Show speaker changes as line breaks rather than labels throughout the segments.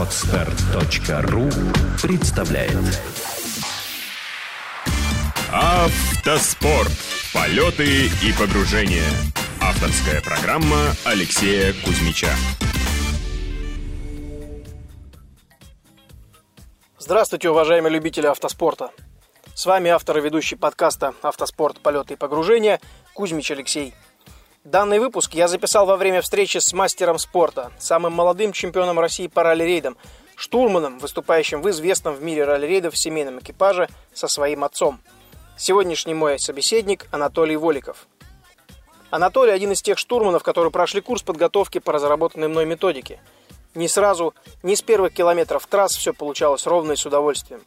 Отстар.ру представляет
Автоспорт. Полеты и погружения. Авторская программа Алексея Кузьмича.
Здравствуйте, уважаемые любители автоспорта. С вами автор и ведущий подкаста «Автоспорт. Полеты и погружения» Кузьмич Алексей. Данный выпуск я записал во время встречи с мастером спорта, самым молодым чемпионом России по ралли-рейдам, штурманом, выступающим в известном в мире ралли-рейдов семейном экипаже со своим отцом. Сегодняшний мой собеседник Анатолий Воликов. Анатолий один из тех штурманов, которые прошли курс подготовки по разработанной мной методике. Не сразу, не с первых километров трасс все получалось ровно и с удовольствием.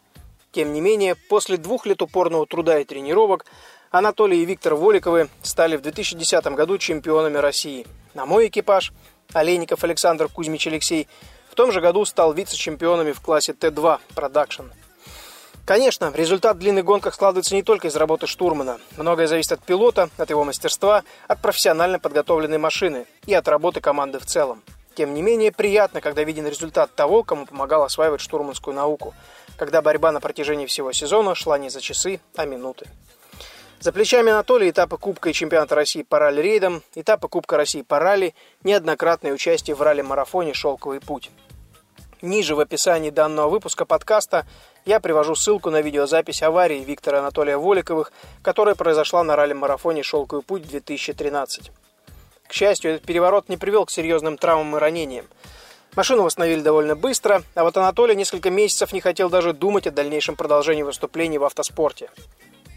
Тем не менее, после двух лет упорного труда и тренировок Анатолий и Виктор Воликовы стали в 2010 году чемпионами России. На мой экипаж Олейников Александр Кузьмич Алексей в том же году стал вице-чемпионами в классе Т2 Production. Конечно, результат в длинных гонках складывается не только из работы штурмана. Многое зависит от пилота, от его мастерства, от профессионально подготовленной машины и от работы команды в целом. Тем не менее, приятно, когда виден результат того, кому помогал осваивать штурманскую науку, когда борьба на протяжении всего сезона шла не за часы, а минуты. За плечами Анатолия этапы Кубка и Чемпионата России по ралли-рейдам, этапы Кубка России по ралли, неоднократное участие в ралли-марафоне «Шелковый путь». Ниже в описании данного выпуска подкаста я привожу ссылку на видеозапись аварии Виктора Анатолия Воликовых, которая произошла на ралли-марафоне «Шелковый путь-2013». К счастью, этот переворот не привел к серьезным травмам и ранениям. Машину восстановили довольно быстро, а вот Анатолий несколько месяцев не хотел даже думать о дальнейшем продолжении выступлений в автоспорте.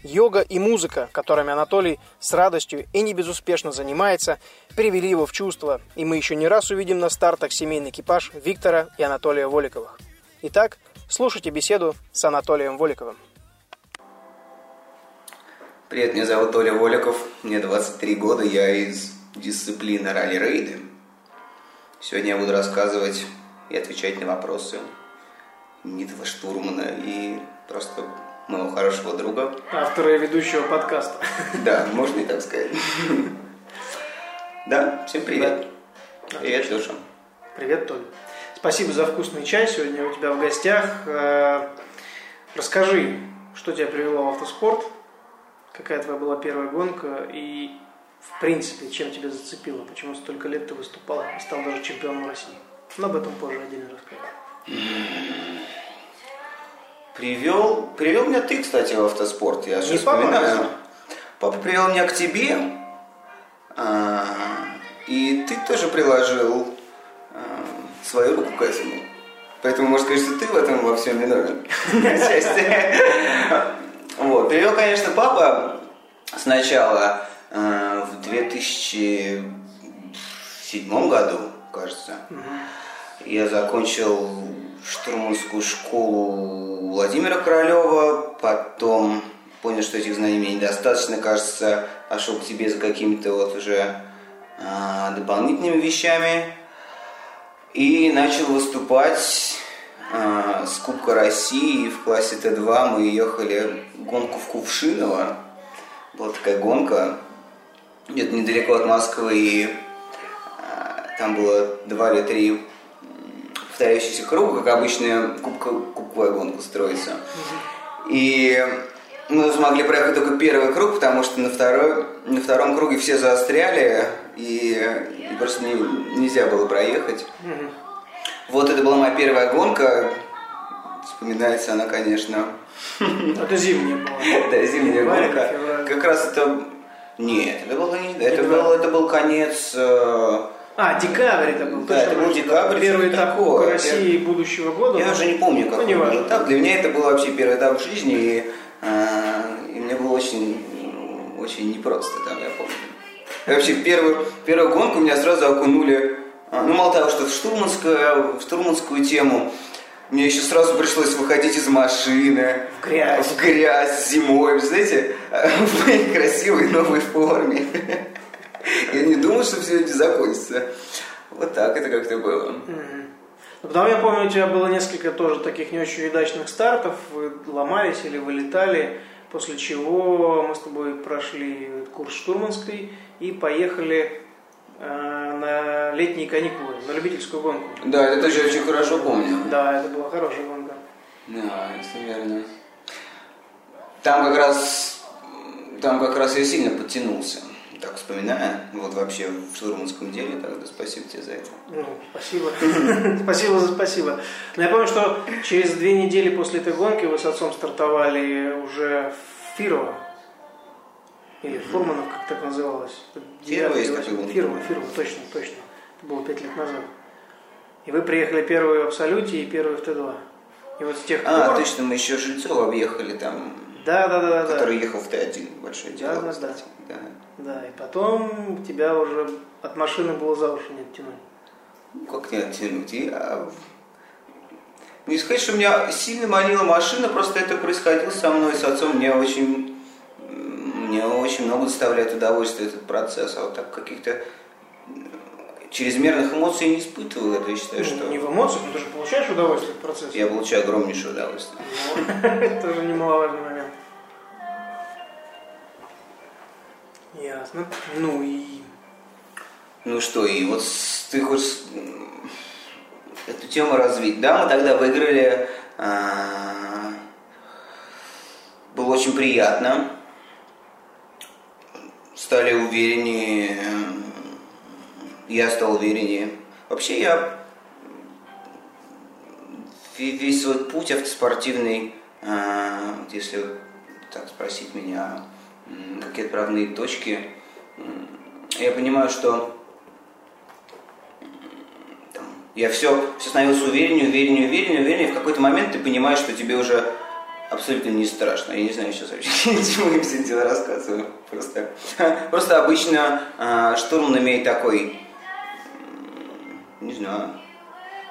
Йога и музыка, которыми Анатолий с радостью и не безуспешно занимается, привели его в чувство, и мы еще не раз увидим на стартах семейный экипаж Виктора и Анатолия Воликовых. Итак, слушайте беседу с Анатолием Воликовым.
Привет, меня зовут Оля Воликов, мне 23 года, я из дисциплины ралли-рейды. Сегодня я буду рассказывать и отвечать на вопросы Нитва Штурмана и просто моего хорошего друга.
Автора и ведущего подкаста.
Да, можно и так сказать. Да, всем привет. Привет, Леша.
Привет, Толь. Спасибо за вкусный чай. Сегодня у тебя в гостях. Э, расскажи, что тебя привело в автоспорт, какая твоя была первая гонка и, в принципе, чем тебя зацепило, почему столько лет ты выступал и стал даже чемпионом России. Но об этом позже отдельно расскажу.
Привел, привел меня ты, кстати, в автоспорт. Я
Не вспоминаю.
папа, папа привел меня к тебе, а, и ты тоже приложил а, свою руку к этому. Поэтому можно сказать, что ты в этом во всем виновен. Вот. Привел, конечно, папа сначала а, в 2007 году, кажется. Я закончил штурманскую школу Владимира Королева, потом понял, что этих знаний мне недостаточно, кажется, пошел к тебе за какими-то вот уже а, дополнительными вещами и начал выступать а, с Кубка России в классе Т2 мы ехали гонку в Кувшиново. Была такая гонка, где-то недалеко от Москвы, и а, там было два или три повторяющийся круг, как обычная кубка, кубковая гонка строится. И мы смогли проехать только первый круг, потому что на, второй, на втором круге все застряли, и, и просто не, нельзя было проехать. Вот это была моя первая гонка. Вспоминается она, конечно.
Это зимняя была.
Да, зимняя гонка. Как раз это... Нет, это было не... Это был, это был конец... э,
А, декабрь это был.
Да, это был декабрь,
Первый этап. Кубка России будущего года.
Я уже не помню, как
Ну, не важно.
этап. Для меня это был вообще первый этап в жизни, и, э, и мне было очень, очень непросто там, я помню. И вообще в первую, первую гонку меня сразу окунули, а, ну мало того, что в штурманскую, в штурманскую тему, мне еще сразу пришлось выходить из машины.
В грязь.
В грязь зимой, вы знаете, в моей красивой новой форме. Я не думал, что все это закончится. Вот так это как-то было.
Ну, Потом я помню, у тебя было несколько тоже таких не очень удачных стартов. Вы ломались или вылетали, после чего мы с тобой прошли курс штурманской и поехали э, на летние каникулы, на любительскую гонку.
Да, это тоже очень хорошо помню.
Да, это была хорошая гонка.
Да, это верно. Там как раз, там как раз я сильно подтянулся. Так вспоминая, вот вообще в штурманском деле, тогда спасибо тебе за это.
Ну, спасибо. спасибо за спасибо. Но я помню, что через две недели после этой гонки вы с отцом стартовали уже в Фирово. Или Фурманов, как так называлось.
Фирово есть такой гонка.
Фирово, Фирово, точно, точно. Это было пять лет назад. И вы приехали первые в Абсолюте и первые в Т2. И вот с тех
А,
пор...
точно, мы еще Жильцова объехали там,
Да, да, да, да, да.
который ехал в Т1, большое дело,
Да, да, да.
Да.
Да, и потом тебя уже от машины было за уши не оттянуть.
Ну, как не оттянуть? Я... Не сказать, что меня сильно манила машина, просто это происходило со мной, с отцом. Мне очень, мне очень много доставляет удовольствие этот процесс. А вот так каких-то чрезмерных эмоций не испытывал. Это я считаю,
Ну,
что
Не в эмоциях, но ты же получаешь удовольствие от процесса.
я получаю огромнейшее удовольствие.
Это тоже немаловажный Ясно. Ну и...
Ну что, и вот ты хочешь эту тему развить. Да, мы тогда выиграли. а, Было очень приятно. Стали увереннее. Я стал увереннее. Вообще я ве- весь свой путь автоспортивный, а, если так спросить меня, какие отправные точки, я понимаю, что там, я все, все становился увереннее, увереннее, увереннее, увереннее, в какой-то момент ты понимаешь, что тебе уже абсолютно не страшно. Я не знаю сейчас вообще, чему я все это рассказываю. Просто, просто обычно а, штурман имеет такой, не знаю,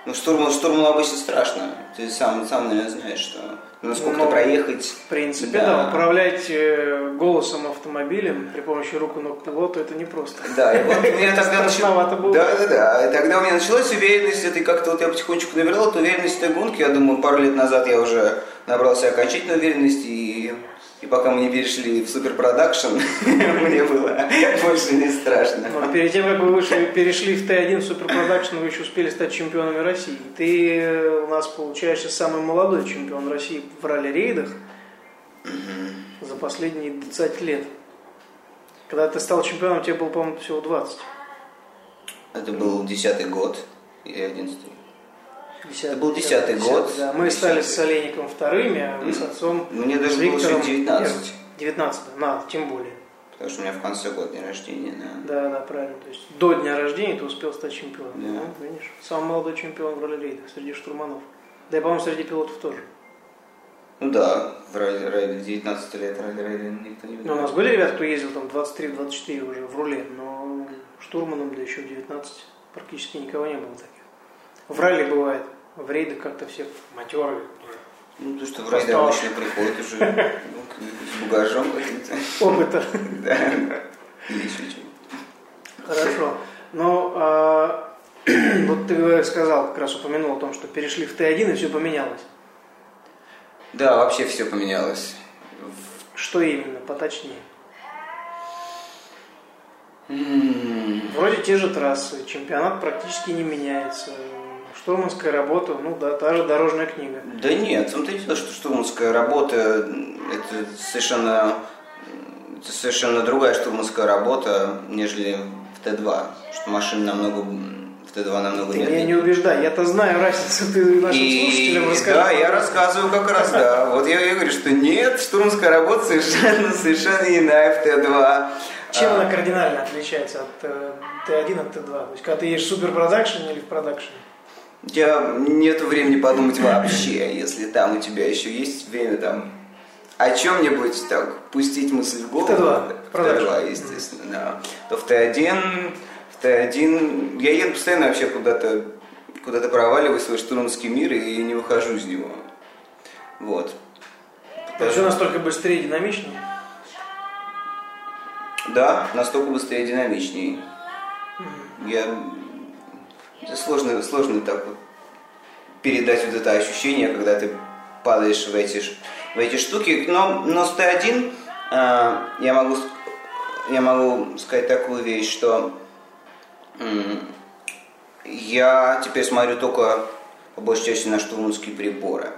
ну штурман, штурману обычно страшно. Ты сам, сам наверное, знаешь, что насколько
Ну,
проехать.
В принципе, да, управлять э, голосом автомобилем при помощи рук и ног пилота это непросто.
Да, и вот у меня тогда началось...
Было.
Да, да, да. И тогда у меня началась уверенность, это как-то вот я потихонечку набирал эту уверенность в этой гонке. Я думаю, пару лет назад я уже набрался окончательной уверенности, и, и пока мы не перешли в суперпродакшн, мне было больше не страшно.
Ну, перед тем, как вы вышли, перешли в Т1 в суперпродакшн, вы еще успели стать чемпионами России. Ты э, у нас, получаешься, самый молодой чемпион России в ралли-рейдах за последние 20 лет. Когда ты стал чемпионом, тебе было, по-моему, всего 20.
Это был 10-й год и 11
-й.
Это был 10 год.
Да. Мы
10
стали с Солейником вторыми, а вы с отцом ну,
Мне даже
Виктором,
было 19.
19, на, тем более.
Потому что у меня в конце года дня рождения, да.
Да, да, правильно. То есть до дня рождения ты успел стать чемпионом.
Да.
Ну, видишь, самый молодой чемпион в роли рейда среди штурманов. Да и, по-моему, среди пилотов тоже.
Ну да, в ралли, ралли 19 лет ралли, ралли никто не видел.
Ну, у нас были ребята, кто ездил там 23-24 уже в руле, но штурманом, да еще в 19 практически никого не было таких. В ралли бывает в рейдах как-то все матерые.
Ну, то, что в
Осталось.
обычно приходит уже ну, с багажом каким-то.
Опыта.
Да. Или еще чего.
Хорошо. Но а, вот ты сказал, как раз упомянул о том, что перешли в Т1 и все поменялось.
Да, вообще все поменялось.
Что именно, поточнее?
М,
Вроде те же трассы, чемпионат практически не меняется. Штурманская работа, ну да, та же дорожная книга.
Да нет, дело, что штурманская работа это совершенно, это совершенно другая штурманская работа, нежели в Т2. Что машины намного в Т2 намного
Ты меня не убеждай, я-то знаю разницу, ты нашим слушателям
И
расскажи.
да, я рассказываю как раз, да. Вот я и говорю, что нет, штурманская работа совершенно, совершенно иная в Т2.
Чем
А,
она кардинально отличается от э, Т1 от Т2? То есть, когда ты едешь в super production или в production?
У тебя нет времени подумать вообще, если там у тебя еще есть время там о чем-нибудь так пустить мысль в голову.
Т2,
В
production.
Т2, естественно, да. То в Т1, в Т1, я еду постоянно вообще куда-то, куда-то проваливаю свой штурманский мир и не выхожу из него. Вот.
Это все настолько быстрее и динамичнее.
Да, настолько быстрее и динамичнее. Я... Сложно, сложно так вот передать вот это ощущение, когда ты падаешь в эти, в эти штуки. Но, но с Т1 э, я, могу, я могу сказать такую вещь, что Я теперь смотрю только по большей части на штурманские приборы.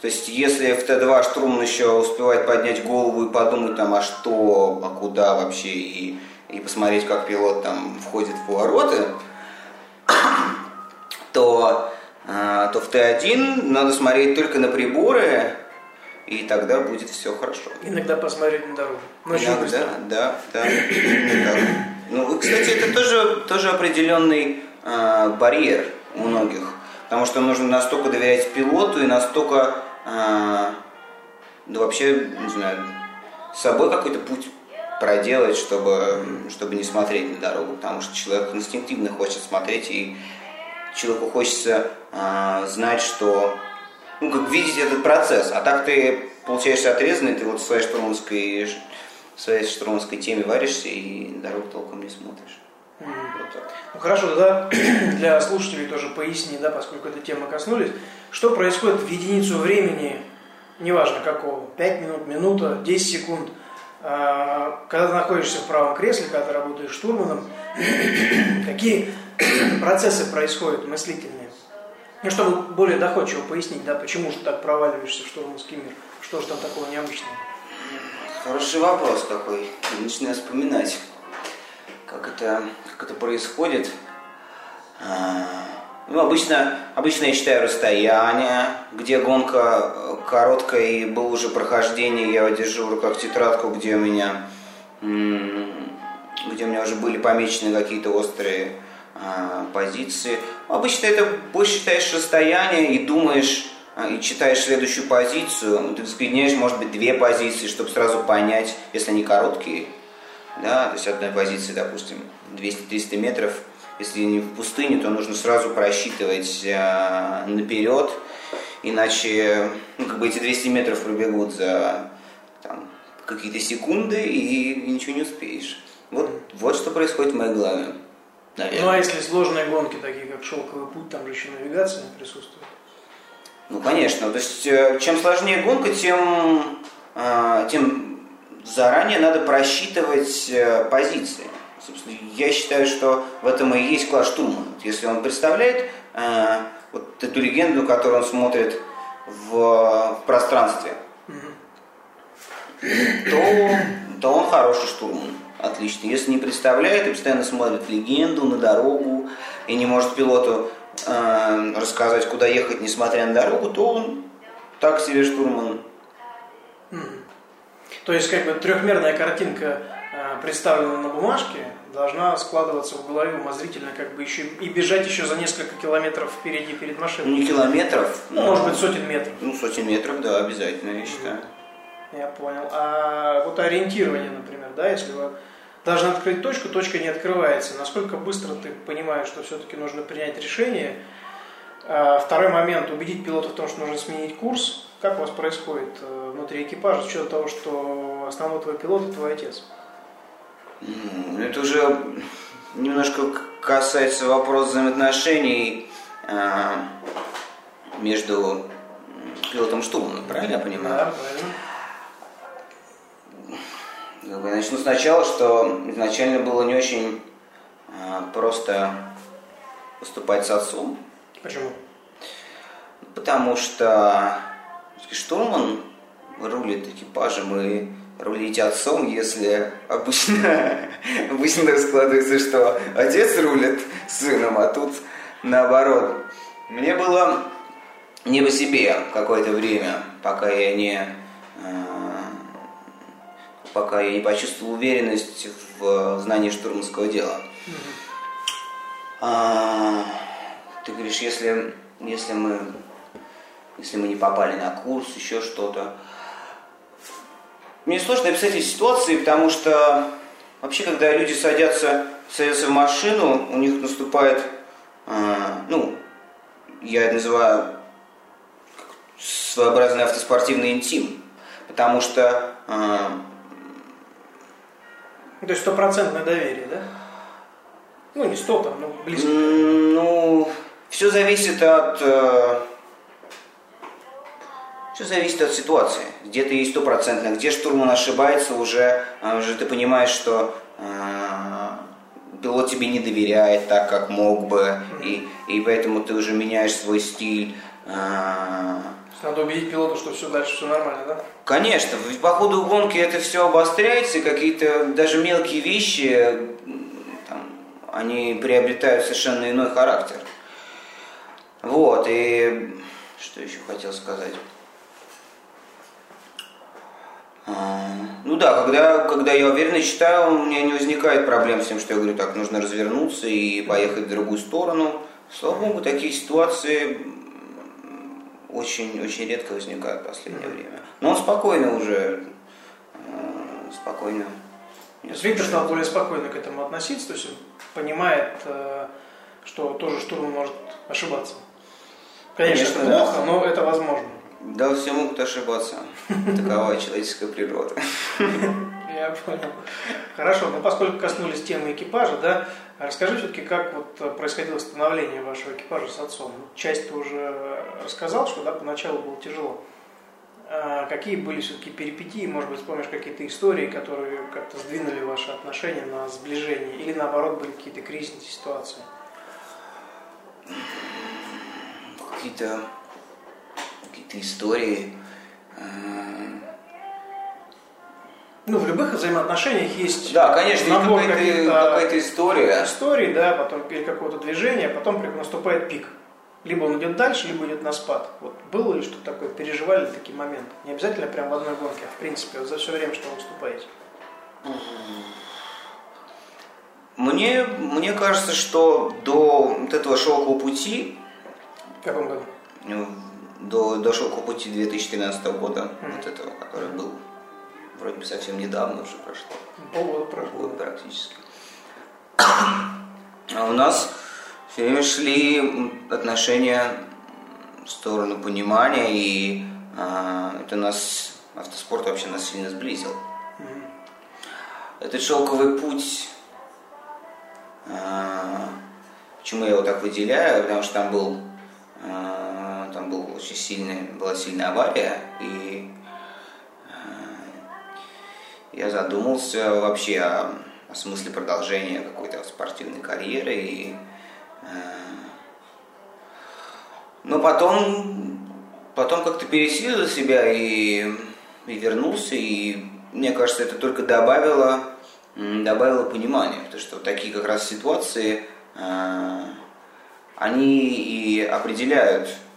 То есть, если в Т2 штурман еще успевает поднять голову и подумать там, а что, а куда вообще, и, и посмотреть, как пилот там входит в повороты, то, э, то в Т1 надо смотреть только на приборы, и тогда будет все хорошо.
Иногда посмотреть на дорогу.
Но Иногда, да, да. Ну, кстати, это тоже, тоже определенный э, барьер у многих. Потому что нужно настолько доверять пилоту и настолько, э, ну вообще, не знаю, собой какой-то путь проделать, чтобы, чтобы не смотреть на дорогу. Потому что человек инстинктивно хочет смотреть, и человеку хочется э, знать, что ну, как видеть этот процесс. А так ты получаешься отрезанный, ты вот в своей штурманской, в своей штурманской теме варишься и дорогу толком не смотришь.
Mm. Вот ну хорошо, тогда для слушателей тоже поясни, да, поскольку этой темы коснулись, что происходит в единицу времени, неважно какого, 5 минут, минута, 10 секунд, когда ты находишься в правом кресле, когда ты работаешь штурманом, какие процессы происходят мыслительные? Ну, чтобы более доходчиво пояснить, да, почему же так проваливаешься в штурманский мир? Что же там такого необычного?
Хороший вопрос такой. Начинаю вспоминать, как это, как это происходит. А, ну, обычно, обычно я считаю расстояние, где гонка короткая и было уже прохождение, я держу в руках тетрадку, где у меня, где у меня уже были помечены какие-то острые а, позиции. Обычно это больше считаешь расстояние и думаешь, а, и читаешь следующую позицию, ты взглянешь, может быть, две позиции, чтобы сразу понять, если они короткие, да, то есть одной позиции, допустим, 200-300 метров, если не в пустыне, то нужно сразу просчитывать э, наперед, иначе ну, как бы эти 200 метров пробегут за там, какие-то секунды и, и ничего не успеешь. Вот, вот что происходит в моей голове.
Наверное. Ну а если сложные гонки, такие как шелковый путь, там же еще навигация присутствует.
Ну, конечно. То есть, э, чем сложнее гонка, тем, э, тем заранее надо просчитывать э, позиции. Собственно, я считаю, что в этом и есть класс штурмана. Если он представляет вот эту легенду, которую он смотрит в, в пространстве, то, то он хороший штурман. Отлично. Если не представляет и постоянно смотрит легенду на дорогу и не может пилоту э, рассказать, куда ехать, несмотря на дорогу, то он так себе штурман.
То есть, как бы трехмерная картинка, э, представленная на бумажке, должна складываться в голове умозрительно, как бы еще и бежать еще за несколько километров впереди перед машиной.
Не километров.
Ну, но... может быть, сотен метров.
Ну, сотен метров, да, обязательно, я считаю.
Я понял. А вот ориентирование, например, да, если вы должны открыть точку, точка не открывается. Насколько быстро ты понимаешь, что все-таки нужно принять решение. А второй момент, убедить пилота в том, что нужно сменить курс. Как у вас происходит э, внутри экипажа, с учетом того, что основной твой пилот – твой отец?
Это уже немножко касается вопроса взаимоотношений э, между пилотом штурманом, правильно я понимаю?
Да, правильно.
Начну сначала, что изначально было не очень а, просто поступать с отцом.
Почему?
Потому что штурман рулит экипажем и рулить отцом, если обычно, обычно складывается, что отец рулит сыном, а тут наоборот. Мне было не по себе какое-то время, пока я не а, пока я не почувствовал уверенность в знании штурманского дела. А, ты говоришь, если, если, мы, если мы не попали на курс, еще что-то. Мне сложно описать эти ситуации, потому что вообще, когда люди садятся, садятся в машину, у них наступает, а, ну, я это называю своеобразный автоспортивный интим, потому что
ну, то есть стопроцентное доверие, да? Ну, не сто там, но близко.
Ну, все зависит от... Э, все зависит от ситуации. Где-то есть стопроцентно, где штурман ошибается, уже, э, уже ты понимаешь, что э, пилот тебе не доверяет так, как мог бы, и, и поэтому ты уже меняешь свой стиль. А,
Надо убедить пилота, что все дальше все нормально, да?
Конечно, ведь по ходу гонки это все обостряется, какие-то даже мелкие вещи, там, они приобретают совершенно иной характер. Вот, и что еще хотел сказать? Ну да, когда, когда я уверенно читаю, у меня не возникает проблем с тем, что я говорю, так, нужно развернуться и поехать в другую сторону. Слава богу, такие ситуации очень, очень редко возникают в последнее время. Но он спокойно уже, э, спокойно.
Виктор стал более спокойно к этому относиться, то есть он понимает, э, что тоже штурман может ошибаться. Конечно,
Конечно,
это
да.
плохо, но это возможно.
Да, все могут ошибаться. Такова человеческая природа.
Я понял. Хорошо, но поскольку коснулись темы экипажа, да, расскажи все-таки, как вот происходило становление вашего экипажа с отцом. Часть ты уже рассказал, что да, поначалу было тяжело. А какие были все-таки перипетии, может быть, вспомнишь какие-то истории, которые как-то сдвинули ваши отношения на сближение, или наоборот были какие-то кризисные ситуации?
Какие-то какие-то истории. э,
Ну, в любых взаимоотношениях есть
Да, конечно, есть
набор
какая-то,
каких-то
какая-то история.
историй, да, потом или какого-то движения, а потом наступает пик. Либо он идет дальше, либо идет на спад. Вот было ли что-то такое, переживали ли такие моменты? Не обязательно прям в одной гонке, а в принципе вот за все время, что вы выступаете.
Мне, мне кажется, что до вот этого шелкового пути,
В каком году?
До, до шелкового пути 2013 года, вот этого, который был вроде бы совсем недавно уже прошло,
Полгода прошло.
год практически. А у нас все время шли отношения в сторону понимания, и а, это нас, автоспорт вообще нас сильно сблизил. Этот шелковый путь, а, почему я его так выделяю, потому что там был, а, там был очень сильный, была сильная авария, и а, я задумался вообще о, о смысле продолжения какой-то спортивной карьеры, и, а, но потом, потом как-то пересилил себя и, и вернулся, и мне кажется, это только добавило, добавило понимания, потому что такие как раз ситуации, а, они и определяют, э,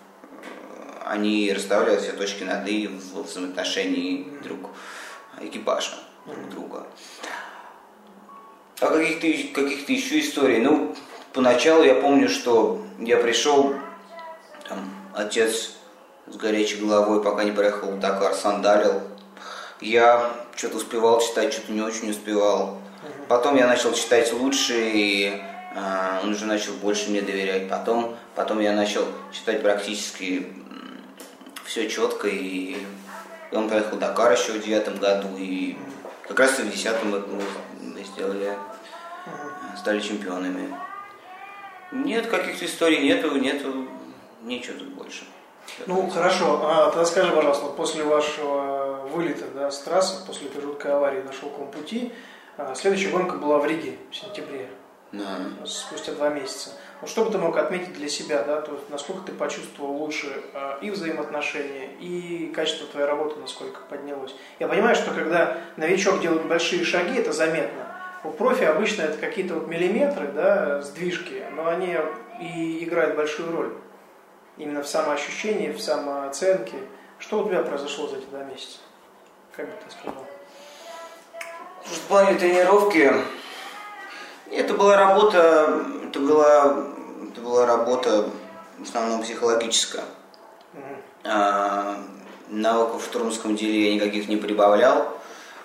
они расставляют все точки над «и» в взаимоотношении друг экипажа друг друга. А каких-то каких еще историй? Ну, поначалу я помню, что я пришел, там, отец с горячей головой, пока не проехал в Дакар, сандалил. Я что-то успевал читать, что-то не очень успевал. Потом я начал читать лучше, и а, он уже начал больше мне доверять. Потом, потом я начал читать практически все четко, и, он проехал Дакар еще в девятом году, и как раз и в десятом мы, сделали, а, стали чемпионами. Нет, каких-то историй нету, нету, ничего тут больше.
Ну, хорошо. А, тогда скажи, пожалуйста, после вашего вылета да, с трассы, после этой жуткой аварии на шелковом пути, а, следующая гонка была в Риге в сентябре,
Да.
спустя два месяца. Вот что бы ты мог отметить для себя, да, то есть насколько ты почувствовал лучше а, и взаимоотношения, и качество твоей работы, насколько поднялось. Я понимаю, что когда новичок делает большие шаги, это заметно. У профи обычно это какие-то вот миллиметры, да, сдвижки, но они и играют большую роль. Именно в самоощущении, в самооценке. Что у тебя произошло за эти два месяца? Как бы ты сказал?
В плане тренировки, это была работа, это была, это была работа в основном психологическая.
Мгм.
А, навыков в штурмском деле я никаких не прибавлял,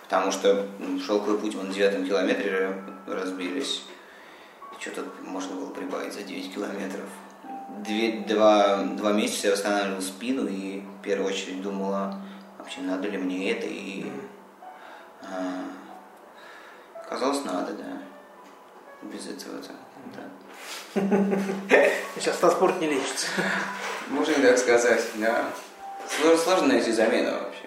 потому что шелковый путь мы на девятом километре разбились. Что тут можно было прибавить за 9 километров? Две, два, два месяца я восстанавливал спину и в первую очередь думала, вообще надо ли мне это и а, казалось надо, да. Без этого-то, да.
Сейчас автоспорт не лечится.
Можно так сказать, да. Сложно, сложно найти замену вообще.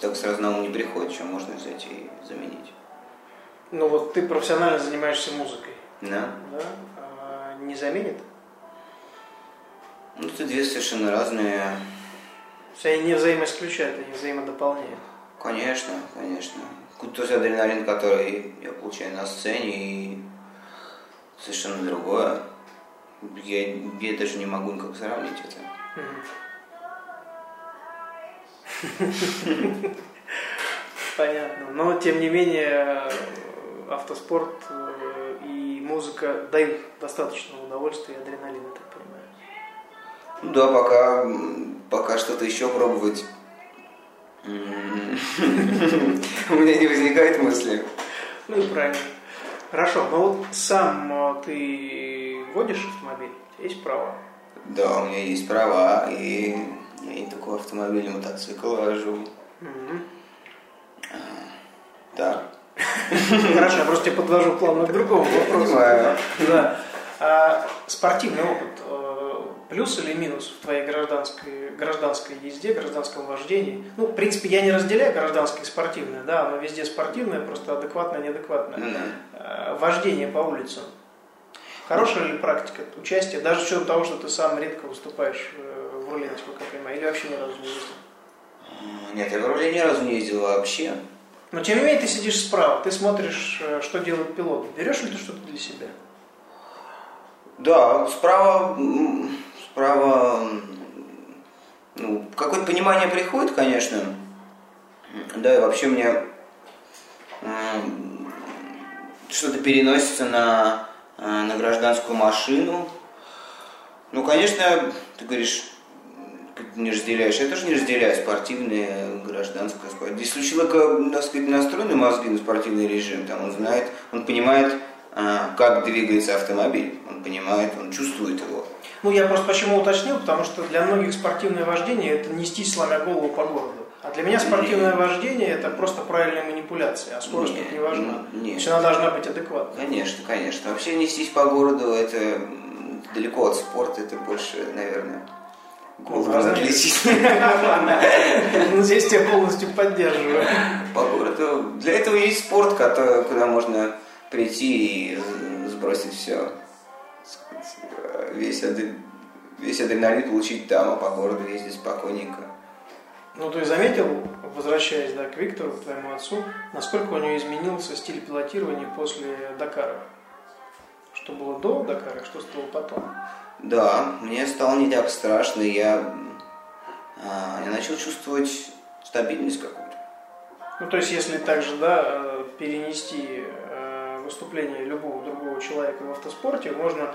Так сразу на ум не приходит, что можно взять и заменить.
Ну вот ты профессионально занимаешься музыкой,
Да.
да? А не заменит?
Ну, это две совершенно разные.
То есть они не взаимоисключают, они взаимодополняют.
Конечно, конечно. Тот адреналин, который я получаю на сцене, и совершенно другое. Я, я даже не могу никак сравнить это.
Понятно. Но тем не менее автоспорт э, и музыка дают достаточно удовольствия и адреналина, так понимаю.
Ну да, пока, пока что-то еще пробовать. м, У меня не возникает мысли.
Ну и правильно. Хорошо, но вот сам э, ты водишь автомобиль? У тебя есть право?
Да, у меня есть права, и я не только автомобиль, мотоцикл вожу.
Мгм.
Да.
Хорошо, я просто тебе подвожу плавно к другому вопросу. Да. А спортивный опыт плюс или минус в твоей гражданской, гражданской езде, гражданском вождении? Ну, в принципе, я не разделяю гражданское и спортивное, да, оно везде спортивное, просто адекватное, неадекватное. Э, Вождение по улицам. Хорошая ли практика участия, даже с учетом того, что ты сам редко выступаешь э, в руле, насколько я понимаю, или вообще ни разу не ездил?
Нет, я в руле ни разу не ездил вообще.
Но тем не менее ты сидишь справа, ты смотришь, э, что делает пилот. Берешь ли ты что-то для себя?
Да, справа, м, ну, какое-то понимание приходит, конечно. Да, и вообще мне что-то переносится на, э, на гражданскую машину. Ну, конечно, ты говоришь, не разделяешь. Я тоже не разделяю спортивное, гражданское. Если у человека, так сказать, настроены мозги на спортивный режим, там он знает, он понимает, а, как двигается автомобиль. Он понимает, он чувствует его.
Ну, я просто почему уточнил, потому что для многих спортивное вождение – это нестись, сломя голову по городу. А для меня спортивное вождение – это просто правильная манипуляция, а скорость
Нет,
тут не важна.
нет.
То она должна быть адекватной.
Конечно, конечно. Вообще нестись по городу, это далеко от спорта, это больше, наверное, голову
а
надо лечить.
Ну, здесь тебя полностью поддерживаю.
По городу. Для этого есть спорт, куда можно прийти и сбросить все. Весь, адре- весь адреналин получить там, а по городу ездить спокойненько.
Ну, ты заметил, возвращаясь да, к Виктору, к твоему отцу, насколько у него изменился стиль пилотирования после Дакара? Что было до Дакара, что стало потом?
Да, мне стало не так страшно, я, а, я начал чувствовать стабильность какую-то.
Ну, то есть, если также, да, э, перенести э, выступление любого другого человека в автоспорте, можно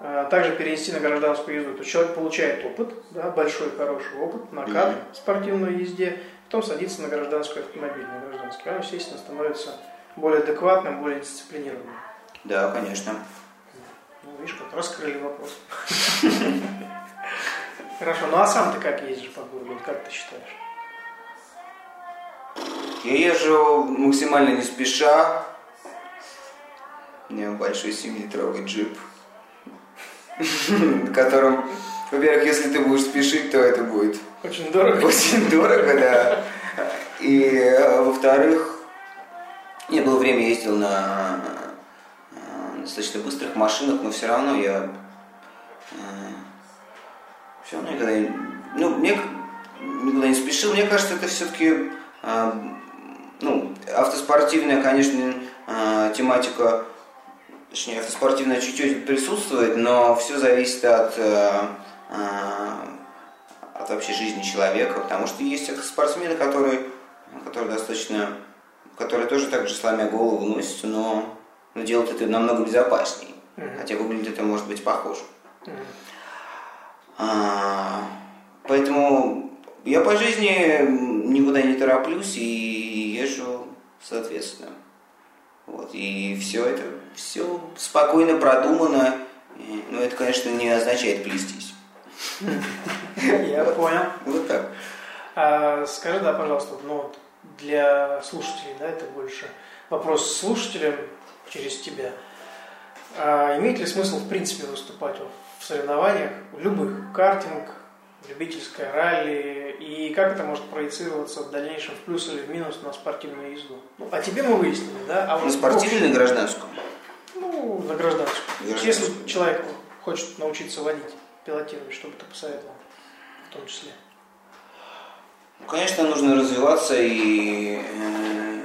э, также перенести на гражданскую езду. То есть, человек получает опыт, да, большой, хороший опыт, накат в спортивной езде, потом садится на гражданскую автомобиль, на гражданский. Он, естественно, становится более адекватным, более дисциплинированным.
Да, конечно.
Ну, видишь, как раскрыли вопрос. Хорошо, ну а сам ты как ездишь по городу, как ты считаешь?
Я езжу максимально не спеша. У меня большой 7-литровый джип, на котором, во-первых, если ты будешь спешить, то это будет
Очень дорого.
очень дорого, да. И, э, во-вторых, не было время ездил на э, достаточно быстрых машинах, но все равно я все равно никогда не, ну, мне никуда не спешил. Мне кажется, это все-таки ну, автоспортивная, конечно, э, тематика, точнее, автоспортивная чуть-чуть присутствует, но все зависит от э, э, от вообще жизни человека, потому что есть спортсмены, которые, которые достаточно, которые тоже так же сломя голову носятся, но, но делают это намного безопаснее,
Мгм.
хотя выглядит это может быть похоже.
Мгм.
А, поэтому я по жизни никуда не тороплюсь и езжу соответственно. Вот, и все это, все спокойно продумано, но это, конечно, не означает плестись.
Я понял.
Вот так.
А, скажи, да, пожалуйста, ну, для слушателей, да, это больше вопрос слушателям через тебя. А имеет ли смысл, в принципе, выступать в соревнованиях, любых, картинг, любительское ралли, и как это может проецироваться в дальнейшем в плюс или в минус на спортивную езду? Ну, а тебе мы выяснили, да? А
на спортивную или гражданскую?
Ну, на гражданскую.
Гражданскую.
Если человек хочет научиться водить, пилотировать, что бы ты посоветовал в том числе?
Ну, конечно, нужно развиваться и, э,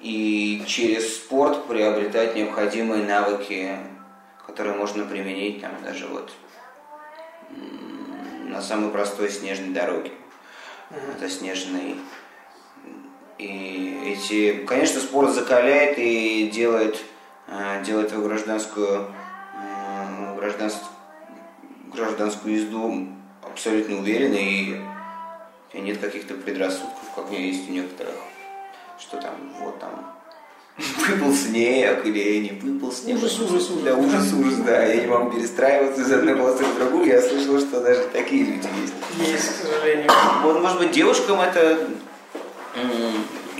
и через спорт приобретать необходимые навыки, которые можно применить там даже вот на самой простой снежной дороге. Это снежный. И эти, конечно, спорт закаляет и делает, э, делает твою гражданскую, э, гражданс- гражданскую езду абсолютно уверенной и тебя нет каких-то предрассудков, как у меня есть у некоторых, что там, вот там, выпал снег или не выпал снег.
Ужас, ужас, ужас.
Да, ужас, ужас, да. Я не могу перестраиваться из одной полосы в другую. Я слышал, что даже такие люди есть.
Есть, к сожалению.
Вот, может быть, девушкам это,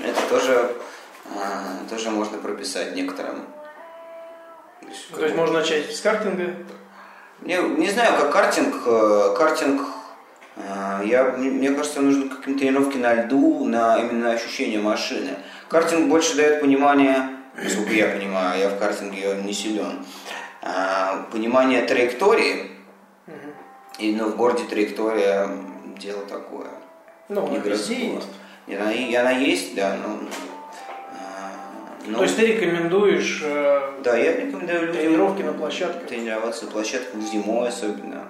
это тоже, а, тоже можно прописать некоторым. То есть,
То есть можно начать с картинга,
Не, не знаю, как картинг. э, Картинг, э, я, мне мне кажется, нужны какие-то тренировки на льду, на именно ощущение машины. Картинг больше дает понимание, насколько я понимаю, я в картинге не силен, а, понимание траектории. И ну, в городе траектория дело такое.
ну,
не
везде есть.
И она, и она есть, да, но... а, но-
То есть ты рекомендуешь э,
да, я рекомендую людям
тренировки на площадках?
тренироваться на площадках зимой особенно,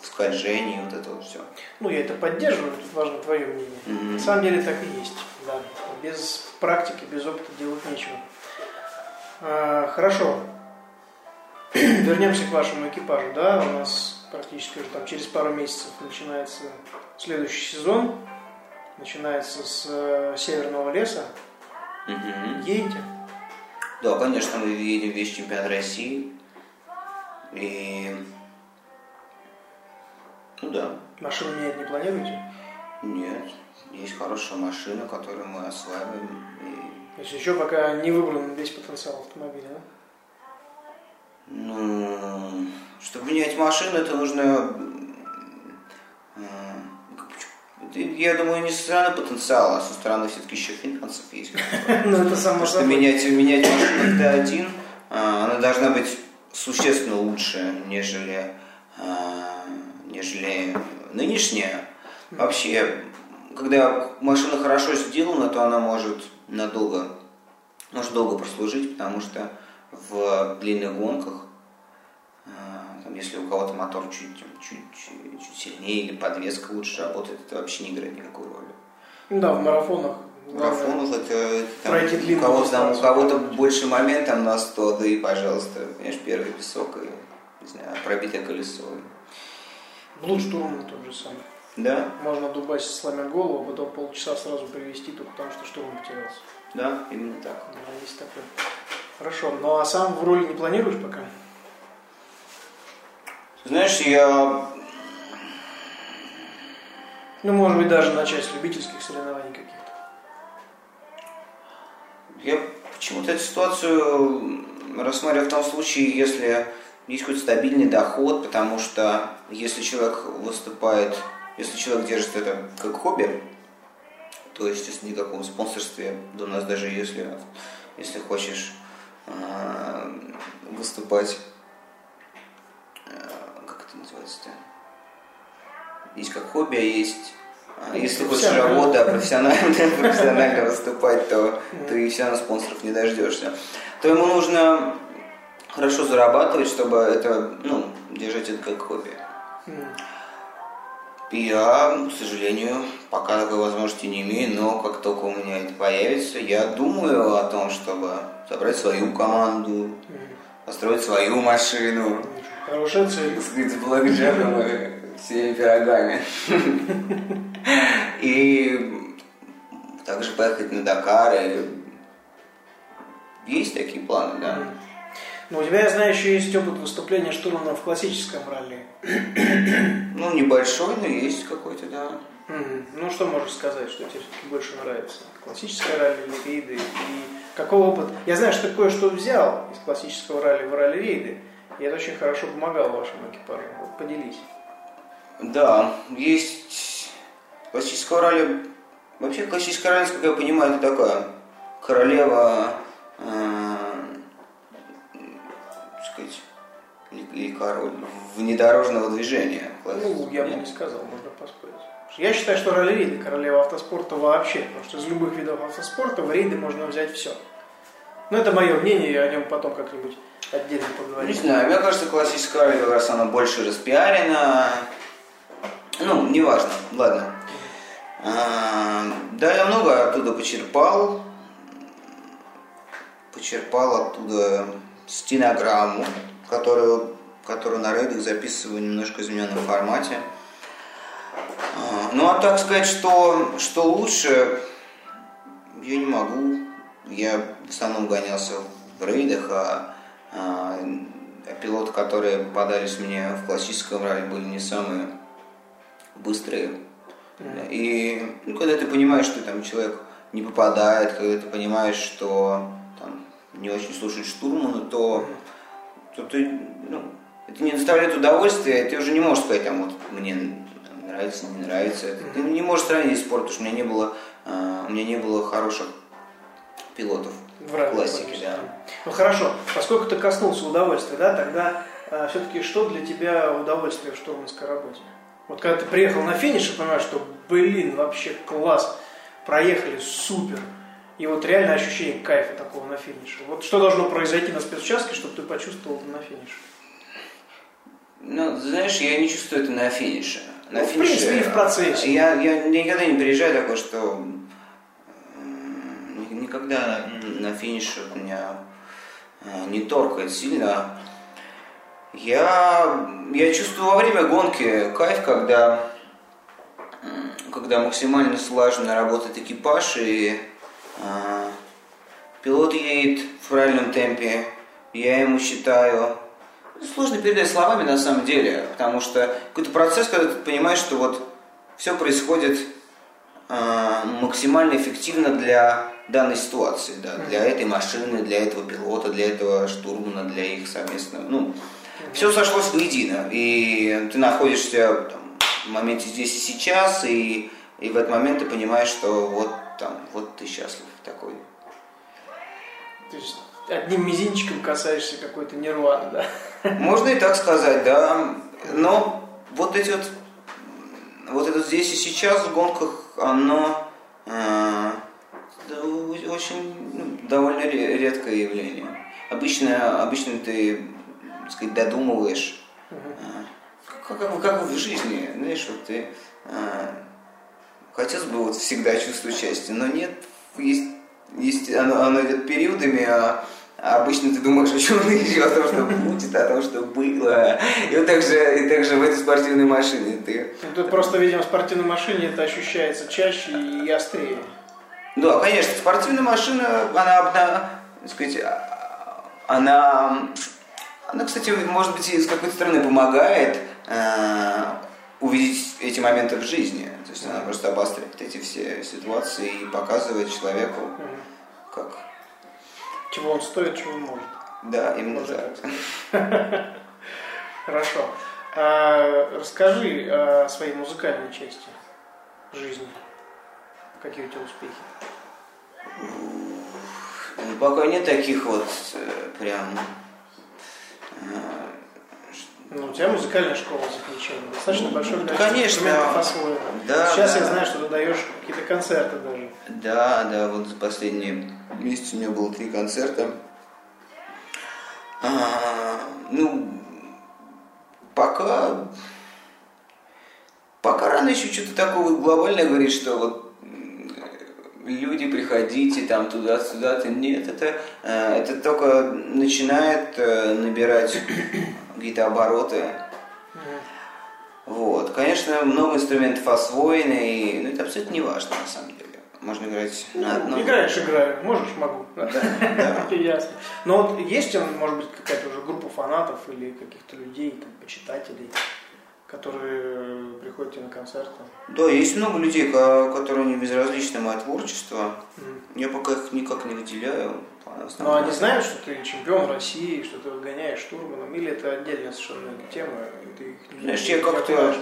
в скольжении, вот это вот все.
Ну, я это поддерживаю, тут важно твое мнение.
Мгм.
На самом деле так и есть. Да. Без практики, без опыта делать нечего. А, хорошо. Вернемся к вашему экипажу. Да, у нас практически уже там через пару месяцев начинается следующий сезон. Начинается с э, Северного леса. Едете?
Да, конечно, мы едем весь чемпионат России. И... Ну да,
Машину менять не планируете?
Нет, есть хорошая машина, которую мы осваиваем. И,
То есть еще пока не выбран весь потенциал автомобиля, да?
ну, чтобы менять машину, это нужно... э, Я думаю, не со стороны потенциала, а со стороны все-таки еще финансов есть.
Ну, это само собой.
менять, менять машину Т1, а, она должна быть существенно лучше, нежели, а, нежели нынешняя. Вообще, когда машина хорошо сделана, то она может надолго, может долго прослужить, потому что в длинных гонках, а, там, если у кого-то мотор чуть, чуть, чуть, чуть сильнее или подвеска лучше работает, это вообще не играет никакой роли.
Да, в марафонах.
Марафонов это там, у кого-то, там, у кого-то больше момент там на 100, да и пожалуйста, понимаешь, первый песок и, не знаю, пробитое колесо.
Блуд штурман тот же самый.
Да,
Можно дубасить, сломя голову, а потом полчаса сразу привести только потому, что штурм потерялся.
да, именно так.
Да, есть такое. Хорошо. Ну а сам в роли не планируешь пока?
Знаешь, я
Ну, может быть, даже начать с любительских соревнований каких-то.
Я почему-то эту ситуацию рассматриваю в том случае, если есть какой-то стабильный доход, потому что если человек выступает, если человек держит это как хобби, то есть если никаком спонсорстве, у нас даже если, если хочешь э, выступать, э, как это называется-то? Есть как хобби, а есть а если хочешь работа, профессионально, профессионально выступать, то ты все равно спонсоров не дождешься. То ему нужно хорошо зарабатывать, чтобы это, ну, держать это как хобби. Я, к сожалению, пока такой возможности не имею, но как только у меня это появится, я думаю о том, чтобы собрать свою команду, построить свою машину,
Хорошая цель.
так сказать, с блэкджеком и всеми пирогами. И также поехать на Дакар. Есть такие планы, да.
Но у тебя, я знаю, еще есть опыт выступления штурмана в классическом ралли.
Ну, небольшой, но есть какой-то, да.
Ну, что можешь сказать, что тебе все-таки больше нравится? Классическое ралли или рейды? И какой опыт? Я знаю, что ты кое-что взял из классического ралли в ралли-рейды. И это очень хорошо помогало вашему экипажу. Вот поделись.
Да, есть классическое ралли. Вообще классическое ралли, как я понимаю, это такая королева, э, или король внедорожного движения.
Ну, я бы не сказал, можно поспорить. Я считаю, что ралли-рейды королева автоспорта вообще, потому что из любых видов автоспорта в рейды можно взять все. Но это мое мнение, я о нем потом как-нибудь отдельно поговорим.
Не знаю, мне кажется, классическая ралли, раз она больше распиарена. Ну, неважно, ладно. А, да, я много оттуда почерпал. Почерпал оттуда стенограмму, которую, которую на рейдах записываю немножко в измененном формате. А, ну, а так сказать, что, что лучше, я не могу. Я в основном гонялся в рейдах, а, а, а пилоты, которые подались мне в классическом ралли, были не самые быстрые. И ну, когда ты понимаешь, что там человек не попадает, когда ты понимаешь, что там, не очень слушает штурмана, то, то ты, ну, это не доставляет удовольствия, ты уже не можешь сказать, там, вот, мне нравится, не нравится. Mm-hmm. Ты не можешь сравнить спорт, потому что у меня не было, э, у меня не было хороших пилотов в, в классике. Да.
Ну хорошо, поскольку ты коснулся удовольствия, да, тогда э, все-таки что для тебя удовольствие в штурманской работе? Вот когда ты приехал на финиш и понимаешь, что, блин, вообще класс, проехали, супер. И вот реально ощущение кайфа такого на финише. Вот что должно произойти на спецучастке, чтобы ты почувствовал это на финише?
Ну, знаешь, я не чувствую это на финише. На
ну, финише, в принципе, и в процессе.
Я, я никогда не приезжаю такой, что никогда на финише у меня э, не торкает сильно. Я, я чувствую во время гонки кайф, когда, когда максимально слаженно работает экипаж и э, пилот едет в правильном темпе, я ему считаю. Сложно передать словами на самом деле, потому что какой-то процесс, когда ты понимаешь, что вот все происходит э, максимально эффективно для данной ситуации, да, для этой машины, для этого пилота, для этого штурмана, для их совместного, ну, все сошлось воедино, и ты находишься там, в моменте здесь и сейчас, и, и в этот момент ты понимаешь, что вот там, вот ты счастлив такой.
То есть одним мизинчиком касаешься какой-то нирваны, да?
Можно и так сказать, да. Но вот эти вот, вот это здесь и сейчас в гонках, оно э, очень ну, довольно редкое явление. Обычно, обычно ты так сказать, додумываешь, uh-huh. как, как, как в жизни, знаешь, вот ты а, хотелось бы вот всегда чувствовать счастье, но нет, есть, есть оно, оно идет периодами, а обычно ты думаешь о чем еще, о том, что будет, о том, что было. И вот так же, и так же в этой спортивной машине ты...
Ну, тут просто, видимо, в спортивной машине это ощущается чаще и острее.
Да, конечно, спортивная машина, она, она так сказать, она она, кстати, может быть, и с какой-то стороны помогает э, увидеть эти моменты в жизни. То есть она просто обостряет эти все ситуации и показывает человеку, как...
Чего он стоит, чего он может.
Да, именно так.
Хорошо. А, расскажи о своей музыкальной части жизни. Какие у тебя успехи?
Пока нет таких вот э, прям
ну, у тебя музыкальная школа заключена. Достаточно большое
количество Конечно.
инструментов Да, Сейчас да. я знаю, что ты даешь какие-то концерты даже.
Да, да, вот за последние месяцы у меня было три концерта. А, ну, пока... Пока рано еще что-то такого глобальное говорить, что вот люди, приходите там туда-сюда, нет, это, э, это только начинает э, набирать какие-то обороты. Вот. Конечно, много инструментов освоены, и, ну, это абсолютно не важно, на самом деле. Можно играть
ну,
на одном.
Играешь, играю. Можешь, могу. Да, да. Ясно. Но вот есть, может быть, какая-то уже группа фанатов или каких-то людей, там, почитателей, которые приходят тебе на концерты?
Да, есть много людей, ко- которые не безразличны мое творчество. Я пока их никак не выделяю.
Но они знают, что ты чемпион России, что ты гоняешь штурманом, или это отдельная совершенно тема, и ты их не
Знаешь, я как-то-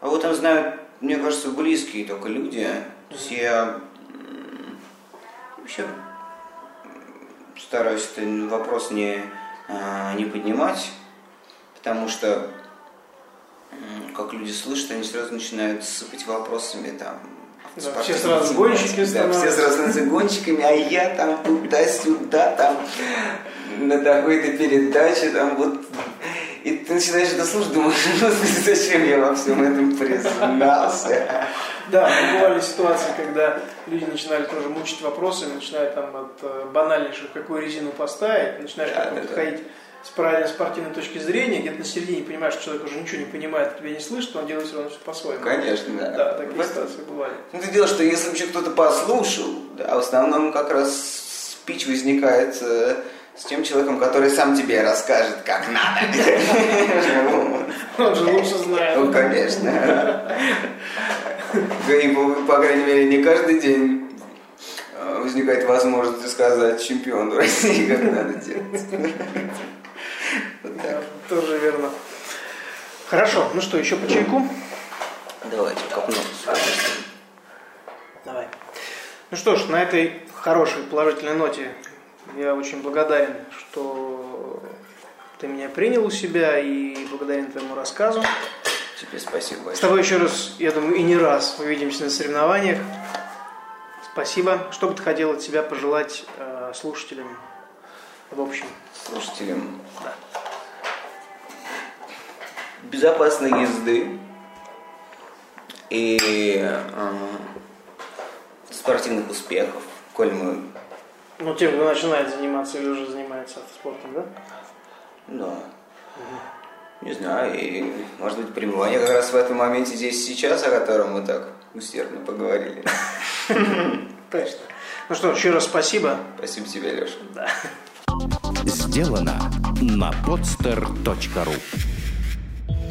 А вот там знают, мне кажется, близкие только люди. То есть я вообще стараюсь этот вопрос не, а, не поднимать, потому что как люди слышат, они сразу начинают сыпать вопросами там.
Да, все сразу гонщики
Да, все сразу гонщиками, а я там туда-сюда, там на такой-то передаче, там вот и ты начинаешь это слушать, думаешь, «Господи, зачем я во всем этом признался?
Да, бывали ситуации, когда люди начинали тоже мучить вопросами, начиная там от э, банальнейших, какую резину поставить, начинаешь
Да,
как с правильной спортивной точки зрения, где-то на середине понимаешь, что человек уже ничего не понимает, тебя не слышит, он делает все равно все по-своему.
Конечно, да.
Да, такие
Вот.
ситуации бывали.
Ну, это дело, что если вообще кто-то послушал, да, в основном как раз спич возникает э, с тем человеком, который сам тебе расскажет, как надо.
Он же лучше
Ну,
знает.
конечно. И, по, по крайней мере, не каждый день э, возникает возможность сказать чемпиону России, как надо делать.
Да, тоже верно. Хорошо, ну что, еще по чайку?
Давайте копнем.
Давай. Ну что ж, на этой хорошей положительной ноте я очень благодарен, что ты меня принял у себя и благодарен твоему рассказу.
Тебе спасибо
С
большое.
тобой еще раз, я думаю, и не раз увидимся на соревнованиях. Спасибо. Что бы ты хотел от себя пожелать э, слушателям в общем?
Слушателям. Безопасной езды и э, спортивных успехов, коль мы
Ну, тем, кто начинает заниматься или уже занимается автоспортом, да?
Да. Не знаю, и, может быть, пребывание как раз в этом моменте здесь сейчас, о котором мы так усердно поговорили.
Точно. Ну что, еще раз спасибо.
Спасибо тебе, Леша.
Сделано на podster.ru